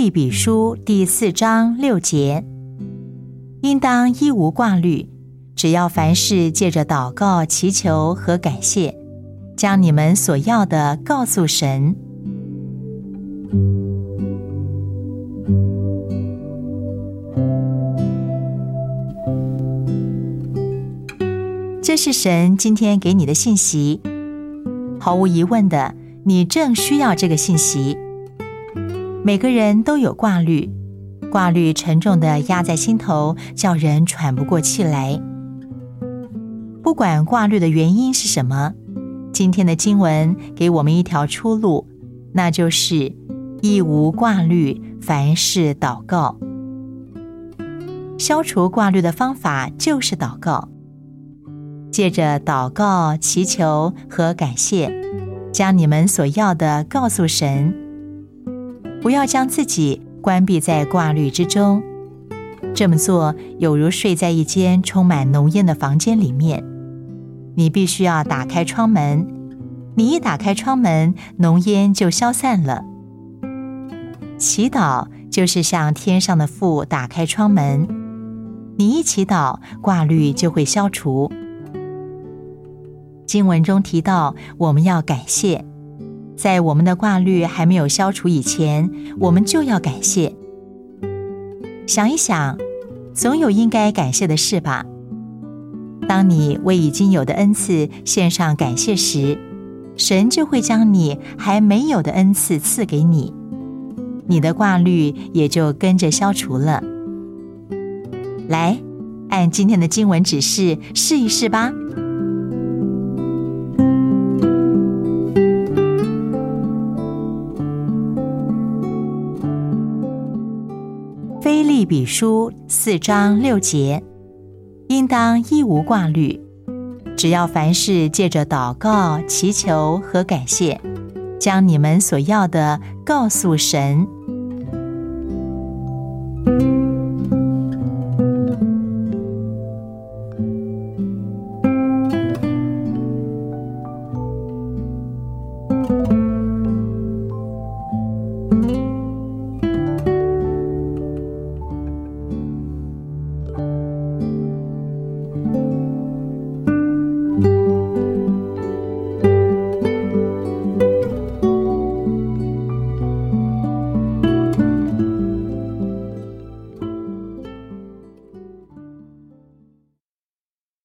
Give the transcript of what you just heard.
利比书第四章六节，应当一无挂虑，只要凡事借着祷告、祈求和感谢，将你们所要的告诉神。这是神今天给你的信息，毫无疑问的，你正需要这个信息。每个人都有挂虑，挂虑沉重的压在心头，叫人喘不过气来。不管挂虑的原因是什么，今天的经文给我们一条出路，那就是一无挂虑，凡事祷告。消除挂虑的方法就是祷告。借着祷告、祈求和感谢，将你们所要的告诉神。不要将自己关闭在挂虑之中，这么做有如睡在一间充满浓烟的房间里面。你必须要打开窗门，你一打开窗门，浓烟就消散了。祈祷就是向天上的父打开窗门，你一祈祷，挂虑就会消除。经文中提到，我们要感谢，在我们的挂虑还没有消除以前，我们就要感谢。想一想，总有应该感谢的事吧。当你为已经有的恩赐献上感谢时，神就会将你还没有的恩赐赐给你，你的挂虑也就跟着消除了。来，按今天的经文指示试一试吧。菲利比书四章六节，应当一无挂虑，只要凡事借着祷告、祈求和感谢，将你们所要的告诉神。